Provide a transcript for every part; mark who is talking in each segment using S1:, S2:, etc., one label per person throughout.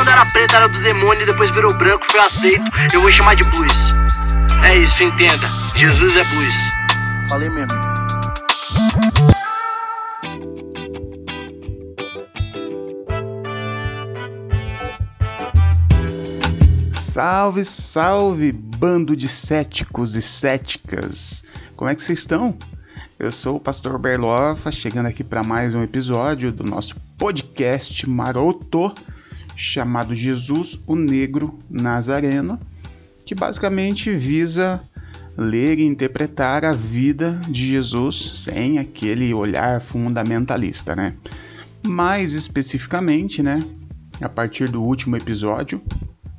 S1: quando era preto era do demônio e depois virou branco, foi aceito. Eu vou chamar de blues. É isso, entenda. Jesus é blues.
S2: Falei mesmo.
S3: Salve, salve, bando de céticos e céticas. Como é que vocês estão? Eu sou o pastor Berlofa, chegando aqui para mais um episódio do nosso podcast maroto chamado Jesus o Negro Nazareno, que basicamente visa ler e interpretar a vida de Jesus sem aquele olhar fundamentalista, né? Mais especificamente, né, a partir do último episódio,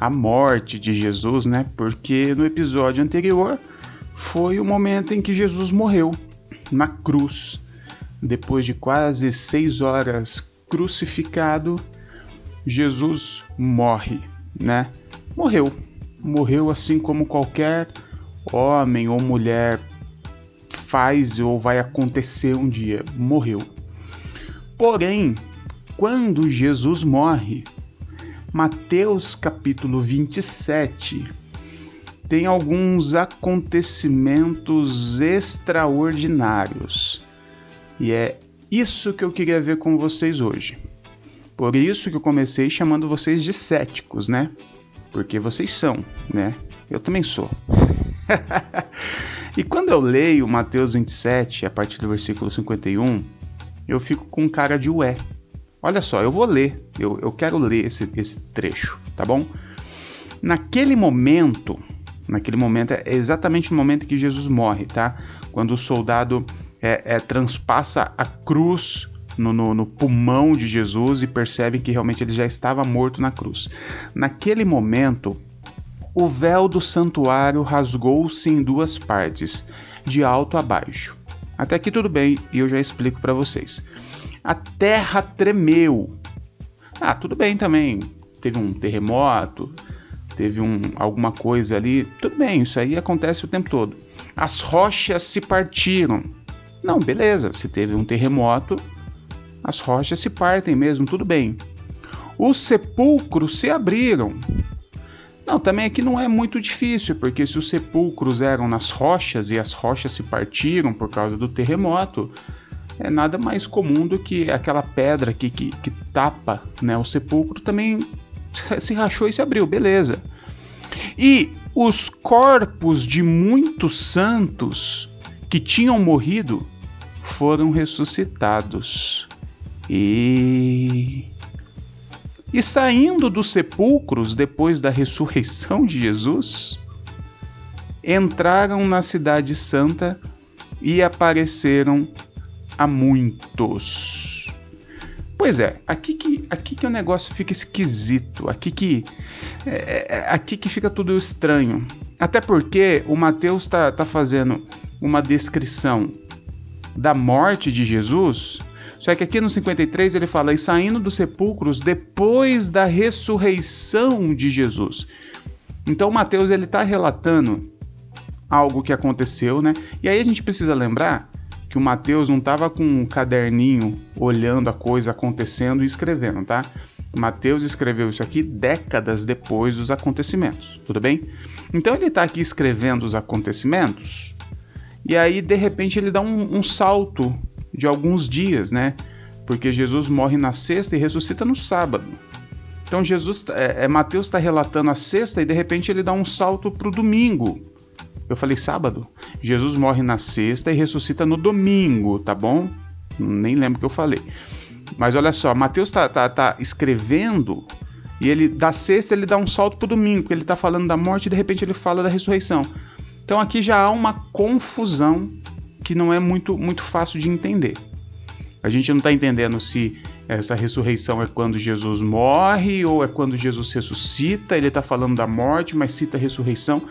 S3: a morte de Jesus, né? Porque no episódio anterior foi o momento em que Jesus morreu na cruz, depois de quase seis horas crucificado, Jesus morre, né? Morreu. Morreu assim como qualquer homem ou mulher faz ou vai acontecer um dia. Morreu. Porém, quando Jesus morre, Mateus capítulo 27 tem alguns acontecimentos extraordinários. E é isso que eu queria ver com vocês hoje. Por isso que eu comecei chamando vocês de céticos, né? Porque vocês são, né? Eu também sou. e quando eu leio Mateus 27, a partir do versículo 51, eu fico com cara de ué. Olha só, eu vou ler, eu, eu quero ler esse, esse trecho, tá bom? Naquele momento, naquele momento é exatamente o momento que Jesus morre, tá? Quando o soldado é, é, transpassa a cruz no, no, no, pulmão de Jesus e percebe que realmente ele já estava morto na cruz. Naquele momento, o véu do santuário rasgou-se em duas partes, de alto a baixo. Até aqui tudo bem e eu já explico para vocês. A terra tremeu. Ah, tudo bem também. Teve um terremoto, teve um, alguma coisa ali. Tudo bem, isso aí acontece o tempo todo. As rochas se partiram. Não, beleza, se teve um terremoto, as rochas se partem mesmo, tudo bem. Os sepulcros se abriram. Não, também aqui não é muito difícil, porque se os sepulcros eram nas rochas e as rochas se partiram por causa do terremoto, é nada mais comum do que aquela pedra que, que, que tapa né, o sepulcro também se rachou e se abriu, beleza. E os corpos de muitos santos que tinham morrido foram ressuscitados. E e saindo dos sepulcros depois da ressurreição de Jesus, entraram na cidade santa e apareceram a muitos. Pois é, aqui que, aqui que o negócio fica esquisito, aqui que, é, é, aqui que fica tudo estranho. Até porque o Mateus está tá fazendo uma descrição da morte de Jesus, só que aqui no 53 ele fala, e saindo dos sepulcros depois da ressurreição de Jesus. Então Mateus ele está relatando algo que aconteceu, né? E aí a gente precisa lembrar que o Mateus não estava com um caderninho olhando a coisa acontecendo e escrevendo, tá? Mateus escreveu isso aqui décadas depois dos acontecimentos, tudo bem? Então ele está aqui escrevendo os acontecimentos e aí de repente ele dá um, um salto de alguns dias, né? Porque Jesus morre na sexta e ressuscita no sábado. Então Jesus, é, é Mateus está relatando a sexta e de repente ele dá um salto para o domingo. Eu falei sábado. Jesus morre na sexta e ressuscita no domingo, tá bom? Nem lembro o que eu falei. Mas olha só, Mateus tá, tá, tá escrevendo e ele da sexta ele dá um salto pro domingo, porque ele tá falando da morte e de repente ele fala da ressurreição. Então aqui já há uma confusão que não é muito, muito fácil de entender. A gente não está entendendo se essa ressurreição é quando Jesus morre ou é quando Jesus ressuscita. Ele está falando da morte, mas cita a ressurreição.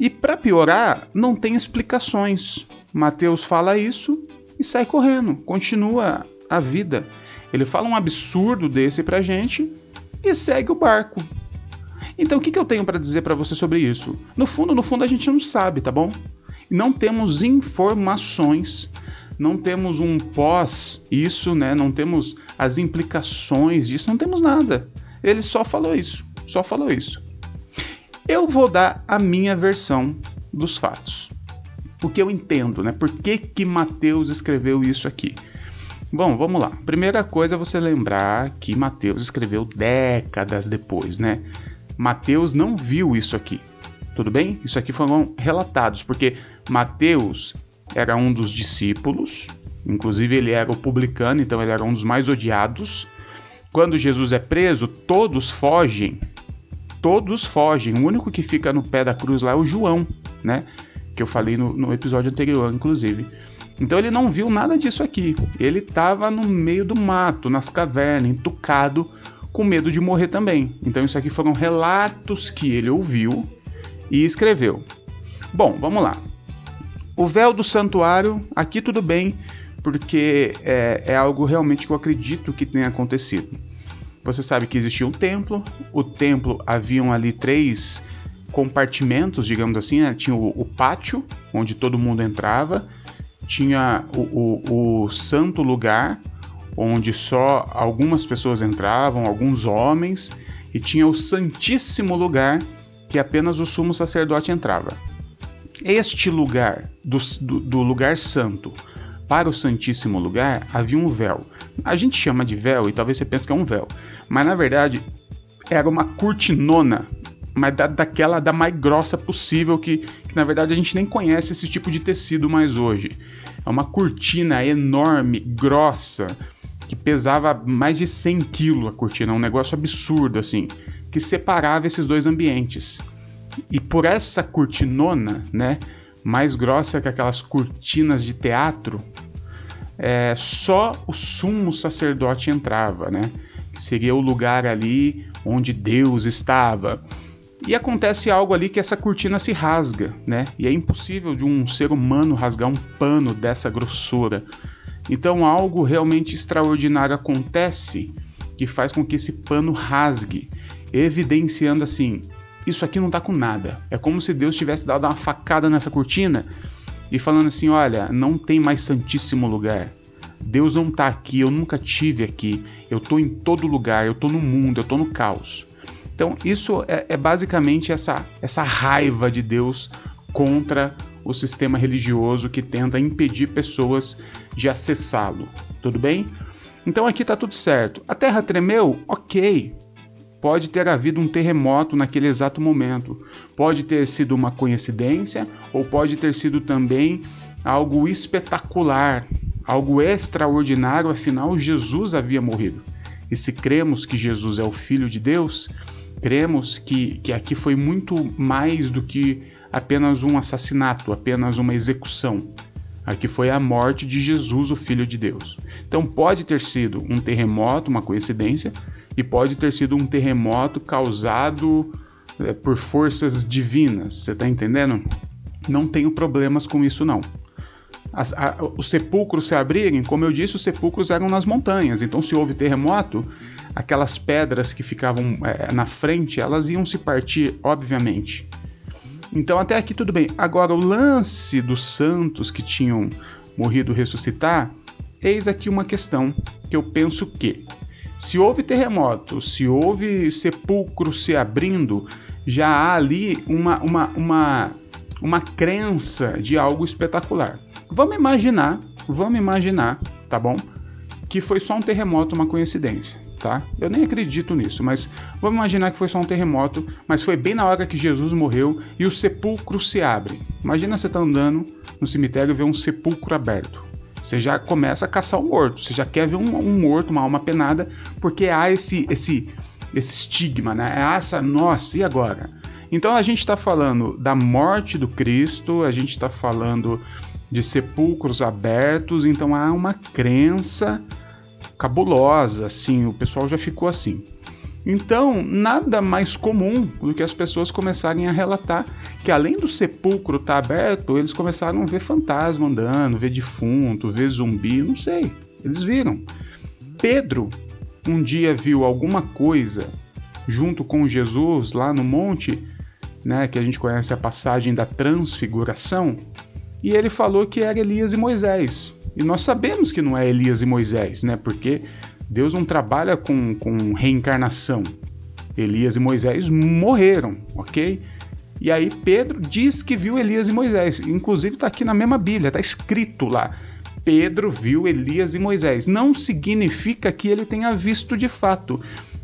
S3: E para piorar, não tem explicações. Mateus fala isso e sai correndo, continua a vida. Ele fala um absurdo desse pra gente e segue o barco. Então o que, que eu tenho para dizer para você sobre isso? No fundo, no fundo a gente não sabe, tá bom? Não temos informações, não temos um pós isso, né? Não temos as implicações disso, não temos nada. Ele só falou isso, só falou isso. Eu vou dar a minha versão dos fatos. O que eu entendo, né? Por que, que Mateus escreveu isso aqui? Bom, vamos lá. Primeira coisa é você lembrar que Mateus escreveu décadas depois, né? Mateus não viu isso aqui. Tudo bem? Isso aqui foram relatados, porque Mateus era um dos discípulos, inclusive ele era o publicano, então ele era um dos mais odiados. Quando Jesus é preso, todos fogem. Todos fogem. O único que fica no pé da cruz lá é o João, né? Que eu falei no, no episódio anterior, inclusive. Então ele não viu nada disso aqui. Ele estava no meio do mato, nas cavernas, entucado, com medo de morrer também. Então isso aqui foram relatos que ele ouviu e escreveu. Bom, vamos lá. O véu do santuário, aqui tudo bem, porque é, é algo realmente que eu acredito que tenha acontecido. Você sabe que existia um templo, o templo haviam ali três compartimentos, digamos assim, né? tinha o, o, pátio, onde todo mundo entrava, tinha o, o, o santo lugar, onde só algumas pessoas entravam, alguns homens, e tinha o santíssimo lugar, que apenas o sumo sacerdote entrava. Este lugar, do, do, lugar santo para o Santíssimo Lugar, havia um véu. A gente chama de véu e talvez você pense que é um véu, mas na verdade era uma cortinona, mas da, daquela da mais grossa possível, que, que na verdade a gente nem conhece esse tipo de tecido mais hoje. É uma cortina enorme, grossa, que pesava mais de 100 quilos a cortina, um negócio absurdo assim que separava esses dois ambientes. E por essa cortinona, né, mais grossa que aquelas cortinas de teatro, é, só o sumo sacerdote entrava, né? Que seria o lugar ali onde Deus estava. E acontece algo ali que essa cortina se rasga, né? E é impossível de um ser humano rasgar um pano dessa grossura. Então algo realmente extraordinário acontece que faz com que esse pano rasgue evidenciando assim: isso aqui não tá com nada. É como se Deus tivesse dado uma facada nessa cortina e falando assim: olha, não tem mais santíssimo lugar. Deus não tá aqui, eu nunca tive aqui. Eu tô em todo lugar, eu tô no mundo, eu tô no caos. Então, isso é, é basicamente essa, essa raiva de Deus contra o sistema religioso que tenta impedir pessoas de acessá-lo. Tudo bem? Então aqui tá tudo certo. A terra tremeu? Ok. Pode ter havido um terremoto naquele exato momento. Pode ter sido uma coincidência ou pode ter sido também algo espetacular, algo extraordinário, afinal, Jesus havia morrido. E se cremos que Jesus é o Filho de Deus, cremos que, que aqui foi muito mais do que apenas um assassinato, apenas uma execução. Aqui foi a morte de Jesus, o Filho de Deus. Então pode ter sido um terremoto, uma coincidência, e pode ter sido um terremoto causado é, por forças divinas. Você está entendendo? Não tenho problemas com isso não. As, a, os sepulcros se abrirem, como eu disse, os sepulcros eram nas montanhas. Então, se houve terremoto, aquelas pedras que ficavam é, na frente, elas iam se partir, obviamente. Então, até aqui tudo bem. Agora, o lance dos santos que tinham morrido ressuscitar, eis aqui uma questão que eu penso que se houve terremoto, se houve sepulcro se abrindo, já há ali uma, uma, uma, uma crença de algo espetacular. Vamos imaginar, vamos imaginar, tá bom? Que foi só um terremoto, uma coincidência, tá? Eu nem acredito nisso, mas vamos imaginar que foi só um terremoto, mas foi bem na hora que Jesus morreu e o sepulcro se abre. Imagina você tá andando no cemitério e vê um sepulcro aberto você já começa a caçar o morto, você já quer ver um, um morto, uma alma penada, porque há esse, esse, esse estigma, né? Há essa, nossa, e agora? Então a gente está falando da morte do Cristo, a gente está falando de sepulcros abertos, então há uma crença cabulosa, assim, o pessoal já ficou assim. Então, nada mais comum do que as pessoas começarem a relatar que além do sepulcro estar tá aberto, eles começaram a ver fantasma andando, ver defunto, ver zumbi, não sei. Eles viram. Pedro um dia viu alguma coisa junto com Jesus lá no monte, né, que a gente conhece a passagem da transfiguração, e ele falou que era Elias e Moisés. E nós sabemos que não é Elias e Moisés, né? Porque Deus não trabalha com, com reencarnação. Elias e Moisés morreram, ok? E aí Pedro diz que viu Elias e Moisés. Inclusive está aqui na mesma Bíblia, está escrito lá. Pedro viu Elias e Moisés. Não significa que ele tenha visto de fato.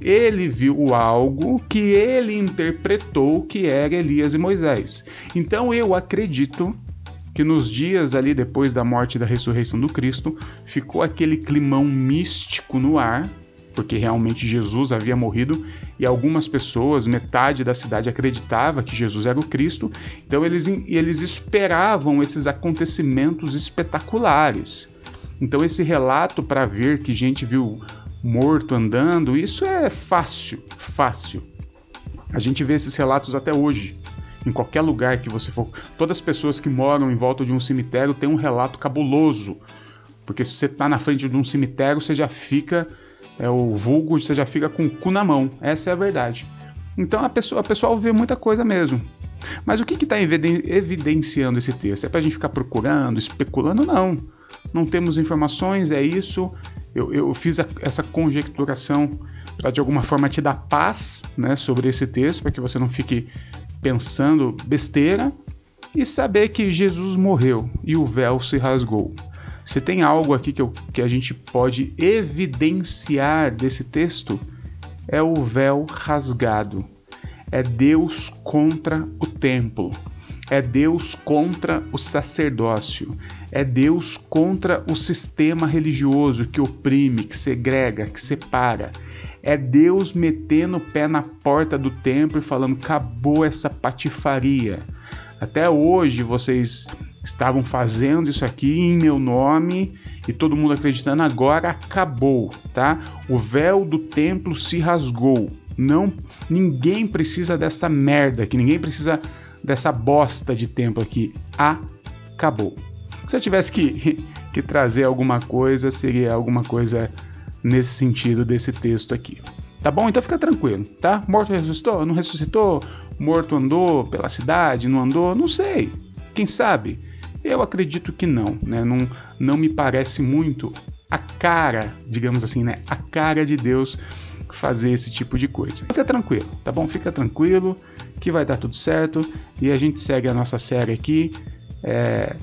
S3: Ele viu algo que ele interpretou que era Elias e Moisés. Então eu acredito que nos dias ali depois da morte e da ressurreição do Cristo, ficou aquele climão místico no ar, porque realmente Jesus havia morrido e algumas pessoas, metade da cidade acreditava que Jesus era o Cristo, então eles, eles esperavam esses acontecimentos espetaculares. Então esse relato para ver que gente viu morto andando, isso é fácil, fácil. A gente vê esses relatos até hoje em qualquer lugar que você for. Todas as pessoas que moram em volta de um cemitério têm um relato cabuloso. Porque se você está na frente de um cemitério, você já fica. É o vulgo, você já fica com o cu na mão. Essa é a verdade. Então a pessoa, a pessoa vê muita coisa mesmo. Mas o que está evidenciando esse texto? É para a gente ficar procurando, especulando? Não. Não temos informações, é isso. Eu, eu fiz a, essa conjecturação para de alguma forma te dar paz né, sobre esse texto, para que você não fique pensando besteira e saber que Jesus morreu e o véu se rasgou. Se tem algo aqui que, eu, que a gente pode evidenciar desse texto, é o véu rasgado. É Deus contra o templo. É Deus contra o sacerdócio. É Deus contra o sistema religioso que oprime, que segrega, que separa é Deus metendo o pé na porta do templo e falando: acabou essa patifaria. Até hoje vocês estavam fazendo isso aqui em meu nome e todo mundo acreditando, agora acabou, tá? O véu do templo se rasgou. Não, ninguém precisa dessa merda aqui, ninguém precisa dessa bosta de templo aqui. Acabou. Se eu tivesse que, que trazer alguma coisa, seria alguma coisa nesse sentido desse texto aqui. Tá bom? Então fica tranquilo, tá? Morto ressuscitou? Não ressuscitou? Morto andou pela cidade? Não andou? Não sei. Quem sabe? Eu acredito que não, né? Não, não me parece muito a cara, digamos assim, né? A cara de Deus fazer esse tipo de coisa. Fica tranquilo, tá bom? Fica tranquilo que vai dar tudo certo e a gente segue a nossa série aqui. É,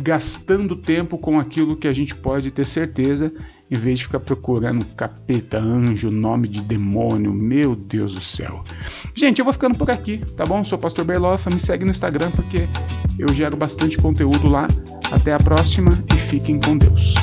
S3: gastando tempo com aquilo que a gente pode ter certeza em vez de ficar procurando capeta, anjo, nome de demônio, meu Deus do céu. Gente, eu vou ficando por aqui, tá bom? Sou o Pastor Berlofa, me segue no Instagram porque eu gero bastante conteúdo lá. Até a próxima e fiquem com Deus.